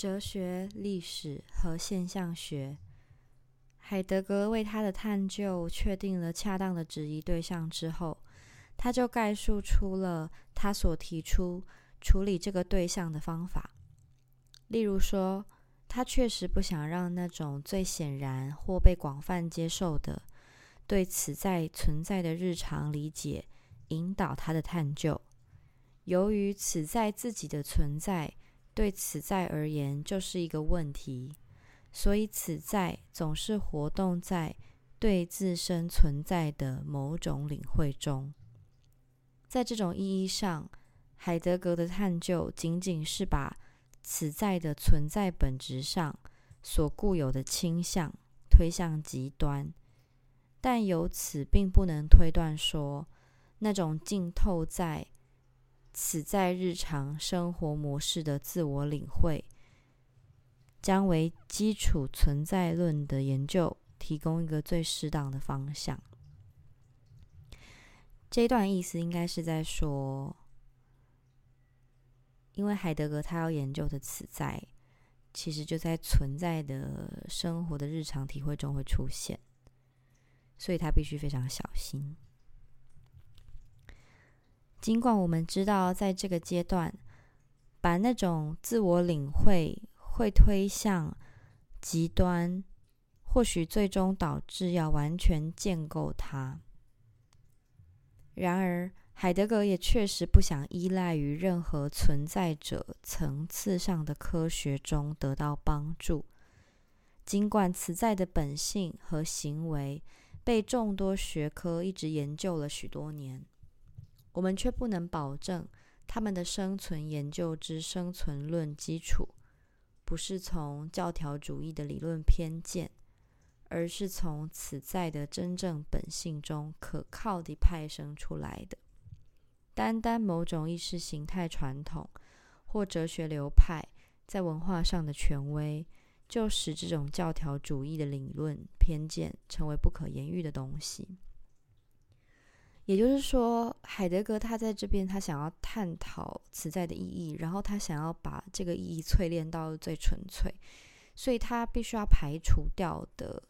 哲学、历史和现象学。海德格为他的探究确定了恰当的质疑对象之后，他就概述出了他所提出处理这个对象的方法。例如说，他确实不想让那种最显然或被广泛接受的对此在存在的日常理解引导他的探究。由于此在自己的存在对此在而言就是一个问题，所以此在总是活动在对自身存在的某种领会中。在这种意义上，海德格的探究仅仅是把此在的存在本质上所固有的倾向推向极端，但由此并不能推断说那种浸透在。此在日常生活模式的自我领会，将为基础存在论的研究提供一个最适当的方向。这段意思应该是在说，因为海德格他要研究的此在，其实就在存在的生活的日常体会中会出现，所以他必须非常小心。尽管我们知道，在这个阶段，把那种自我领会会推向极端，或许最终导致要完全建构它。然而，海德格也确实不想依赖于任何存在者层次上的科学中得到帮助。尽管此在的本性和行为被众多学科一直研究了许多年。我们却不能保证他们的生存研究之生存论基础不是从教条主义的理论偏见，而是从此在的真正本性中可靠地派生出来的。单单某种意识形态传统或哲学流派在文化上的权威，就使这种教条主义的理论偏见成为不可言喻的东西。也就是说，海德格他在这边，他想要探讨此在的意义，然后他想要把这个意义淬炼到最纯粹，所以他必须要排除掉的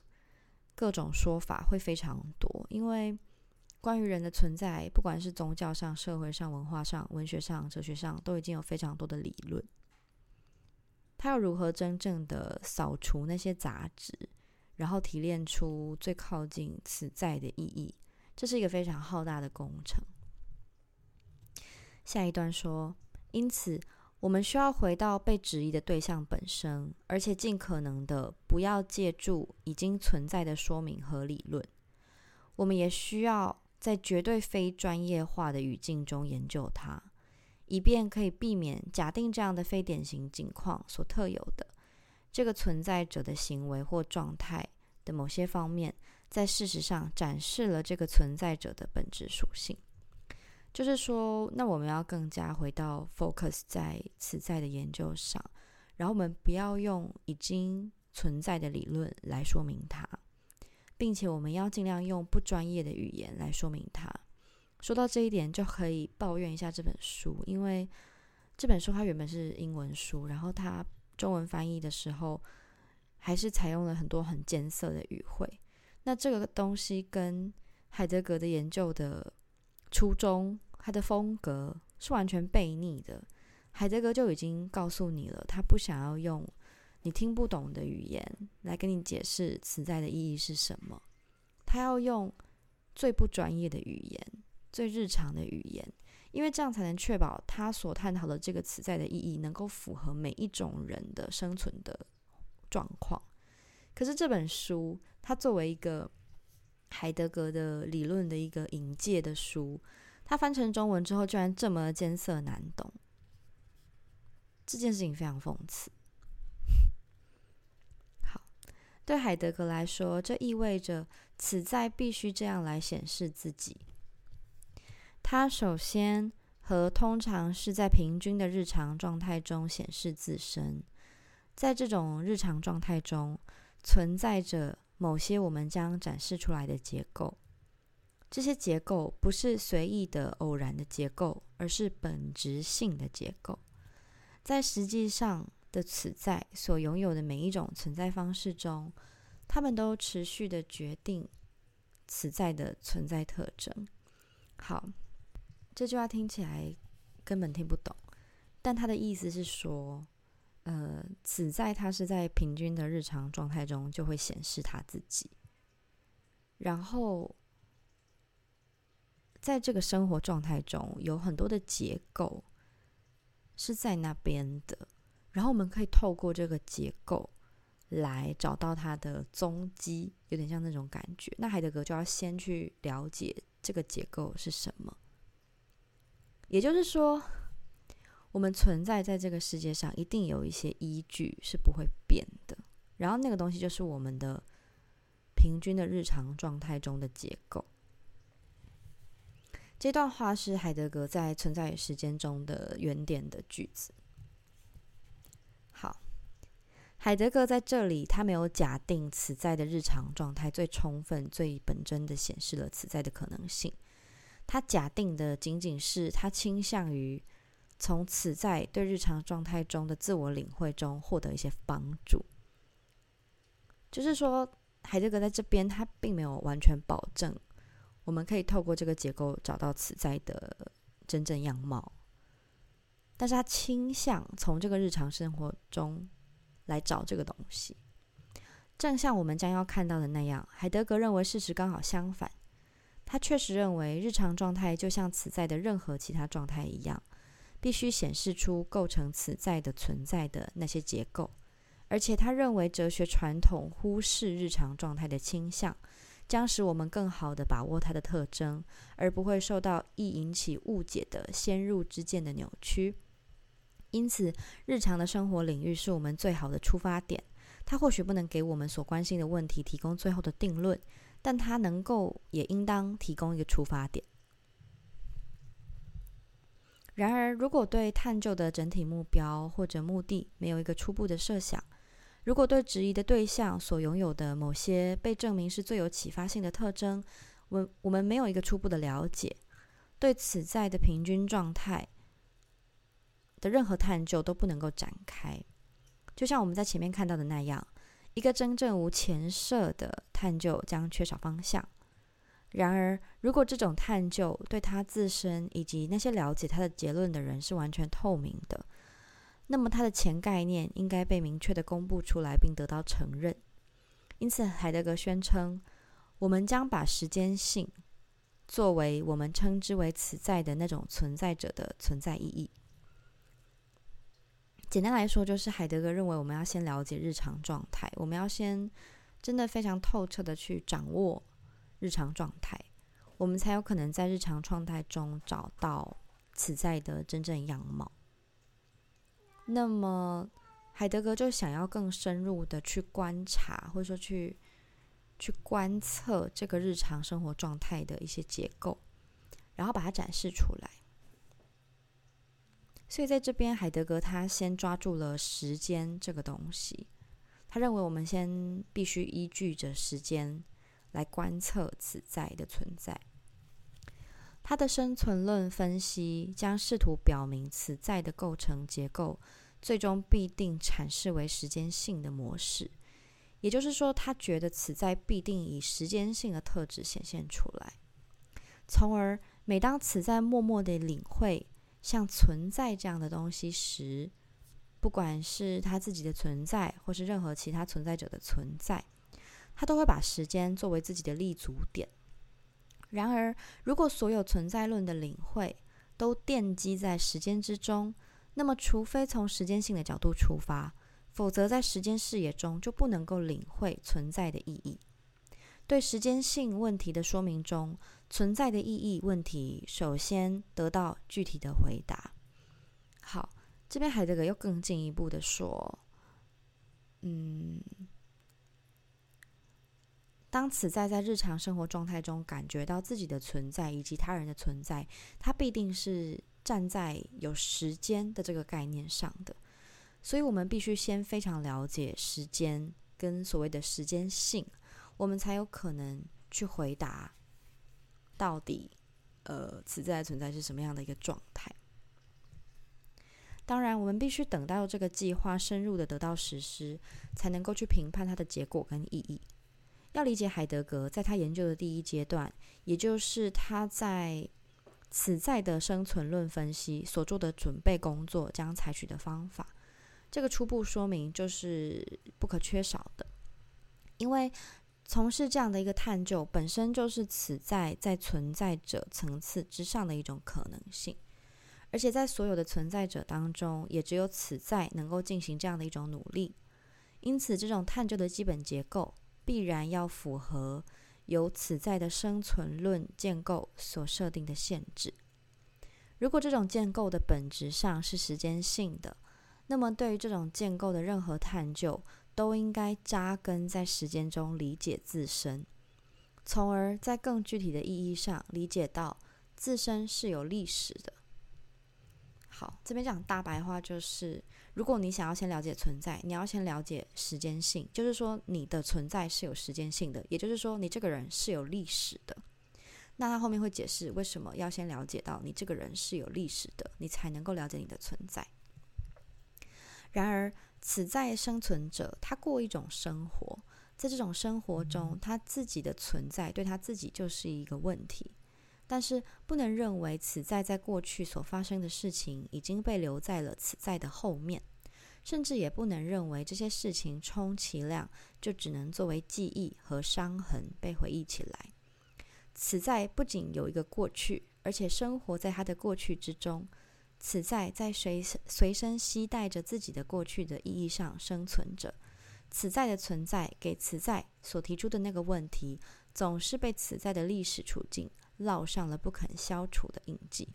各种说法会非常多。因为关于人的存在，不管是宗教上、社会上、文化上、文学上、哲学上，都已经有非常多的理论。他要如何真正的扫除那些杂质，然后提炼出最靠近此在的意义？这是一个非常浩大的工程。下一段说，因此我们需要回到被质疑的对象本身，而且尽可能的不要借助已经存在的说明和理论。我们也需要在绝对非专业化的语境中研究它，以便可以避免假定这样的非典型境况所特有的这个存在者的行为或状态的某些方面。在事实上展示了这个存在者的本质属性，就是说，那我们要更加回到 focus 在此在的研究上，然后我们不要用已经存在的理论来说明它，并且我们要尽量用不专业的语言来说明它。说到这一点，就可以抱怨一下这本书，因为这本书它原本是英文书，然后它中文翻译的时候，还是采用了很多很艰涩的语汇。那这个东西跟海德格的研究的初衷、他的风格是完全背逆的。海德格就已经告诉你了，他不想要用你听不懂的语言来跟你解释存在的意义是什么，他要用最不专业的语言、最日常的语言，因为这样才能确保他所探讨的这个词在的意义能够符合每一种人的生存的状况。可是这本书。它作为一个海德格的理论的一个引介的书，它翻成中文之后，居然这么艰涩难懂，这件事情非常讽刺。好，对海德格来说，这意味着此在必须这样来显示自己。他首先和通常是在平均的日常状态中显示自身，在这种日常状态中存在着。某些我们将展示出来的结构，这些结构不是随意的、偶然的结构，而是本质性的结构。在实际上，的此在所拥有的每一种存在方式中，他们都持续的决定此在的存在特征。好，这句话听起来根本听不懂，但他的意思是说，呃，此在它是在平均的日常状态中就会显示他自己，然后在这个生活状态中有很多的结构是在那边的，然后我们可以透过这个结构来找到它的踪迹，有点像那种感觉。那海德格就要先去了解。这个结构是什么？也就是说，我们存在在这个世界上，一定有一些依据是不会变的。然后那个东西就是我们的平均的日常状态中的结构。这段话是海德格在《存在与时间》中的原点的句子。好，海德格在这里，他没有假定此在的日常状态最充分、最本真的显示了此在的可能性。他假定的仅仅是他倾向于从此在对日常状态中的自我领会中获得一些帮助。就是说，海德格在这边，他并没有完全保证我们可以透过这个结构找到此在的真正样貌，但是他倾向从这个日常生活中。来找这个东西，正像我们将要看到的那样，海德格认为事实刚好相反。他确实认为日常状态就像此在的任何其他状态一样，必须显示出构成此在的存在的那些结构。而且他认为哲学传统忽视日常状态的倾向，将使我们更好地把握它的特征，而不会受到易引起误解的先入之见的扭曲。因此，日常的生活领域是我们最好的出发点。它或许不能给我们所关心的问题提供最后的定论，但它能够，也应当提供一个出发点。然而，如果对探究的整体目标或者目的没有一个初步的设想，如果对质疑的对象所拥有的某些被证明是最有启发性的特征，我我们没有一个初步的了解，对此在的平均状态。的任何探究都不能够展开，就像我们在前面看到的那样，一个真正无前设的探究将缺少方向。然而，如果这种探究对他自身以及那些了解他的结论的人是完全透明的，那么他的前概念应该被明确的公布出来并得到承认。因此，海德格宣称，我们将把时间性作为我们称之为此在的那种存在者的存在意义。简单来说，就是海德格认为，我们要先了解日常状态，我们要先真的非常透彻的去掌握日常状态，我们才有可能在日常状态中找到此在的真正样貌。那么，海德格就想要更深入的去观察，或者说去去观测这个日常生活状态的一些结构，然后把它展示出来。所以在这边，海德格他先抓住了时间这个东西。他认为我们先必须依据着时间来观测此在的存在。他的生存论分析将试图表明此在的构成结构最终必定阐释为时间性的模式。也就是说，他觉得此在必定以时间性的特质显现出来，从而每当此在默默的领会。像存在这样的东西时，不管是他自己的存在，或是任何其他存在者的存在，他都会把时间作为自己的立足点。然而，如果所有存在论的领会都奠基在时间之中，那么除非从时间性的角度出发，否则在时间视野中就不能够领会存在的意义。对时间性问题的说明中。存在的意义问题，首先得到具体的回答。好，这边海德格又更进一步的说，当此在在日常生活状态中感觉到自己的存在以及他人的存在，他必定是站在有时间的这个概念上的。所以，我们必须先非常了解时间跟所谓的时间性，我们才有可能去回答。到底，呃，此在存在是什么样的一个状态？当然，我们必须等到这个计划深入的得到实施，才能够去评判它的结果跟意义。要理解海德格在他研究的第一阶段，也就是他在此在的生存论分析所做的准备工作将采取的方法，这个初步说明就是不可缺少的，因为从事这样的一个探究本身就是此在在存在者层次之上的一种可能性。而且在所有的存在者当中，也只有此在能够进行这样的一种努力。因此，这种探究的基本结构必然要符合由此在的生存论建构所设定的限制。如果这种建构的本质上是时间性的，那么对于这种建构的任何探究，都应该扎根在时间中理解自身，从而在更具体的意义上理解到自身是有历史的。好，这边讲大白话就是，如果你想要先了解存在，你要先了解时间性，就是说你的存在是有时间性的，也就是说你这个人是有历史的。那他后面会解释为什么要先了解到你这个人是有历史的，你才能够了解你的存在。然而，此在生存者他过一种生活，在这种生活中，他自己的存在对他自己就是一个问题。但是不能认为此在在过去所发生的事情已经被留在了此在的后面，甚至也不能认为这些事情充其量就只能作为记忆和伤痕被回忆起来。此在不仅有一个过去，而且生活在他的过去之中。此在在随随身携带着自己的过去的意义上生存着。此在的存在给此在所提出的那个问题，总是被此在的历史处境。烙上了不肯消除的印记。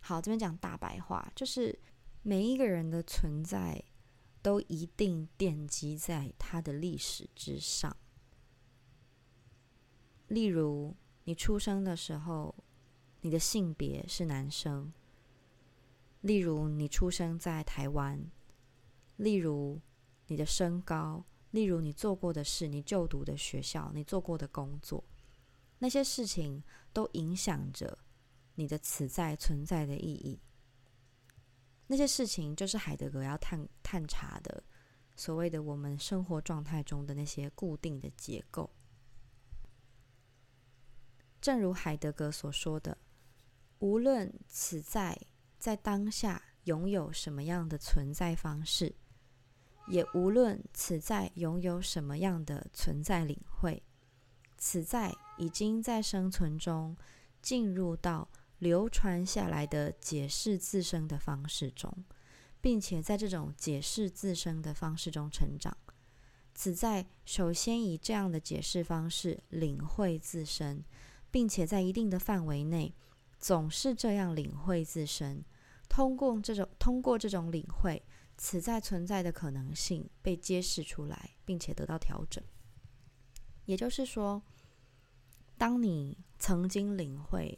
好，这边讲大白话，就是每一个人的存在都一定奠基在他的历史之上。例如，你出生的时候，你的性别是男生；例如，你出生在台湾；例如，你的身高；例如，你做过的事、你就读的学校、你做过的工作。那些事情都影响着你的此在存在的意义。那些事情就是海德格要探探查的，所谓的我们生活状态中的那些固定的结构。正如海德格所说的，无论此在在当下拥有什么样的存在方式，也无论此在拥有什么样的存在领会。此在已经在生存中进入到流传下来的解释自身的方式中，并且在这种解释自身的方式中成长。此在首先以这样的解释方式领会自身，并且在一定的范围内总是这样领会自身。通过这种通过这种领会，此在存在的可能性被揭示出来，并且得到调整。也就是说，当你曾经领会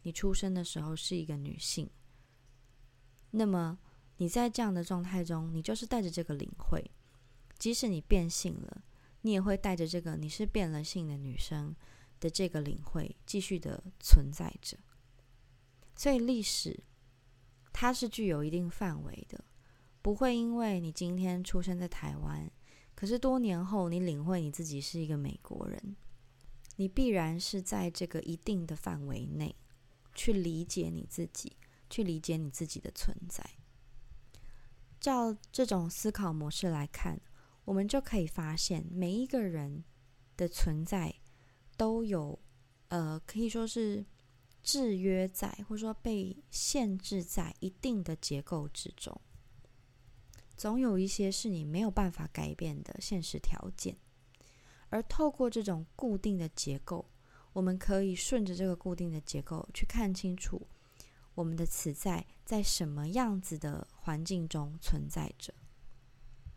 你出生的时候是一个女性，那么你在这样的状态中，你就是带着这个领会，即使你变性了，你也会带着这个你是变了性的女生的这个领会继续的存在着。所以历史它是具有一定范围的，不会因为你今天出生在台湾。可是多年后，你领会你自己是一个美国人，你必然是在这个一定的范围内去理解你自己，去理解你自己的存在。照这种思考模式来看，我们就可以发现，每一个人的存在都有，呃，可以说是制约在，或者说被限制在一定的结构之中。总有一些是你没有办法改变的现实条件，而透过这种固定的结构，我们可以顺着这个固定的结构去看清楚我们的此在在什么样子的环境中存在着。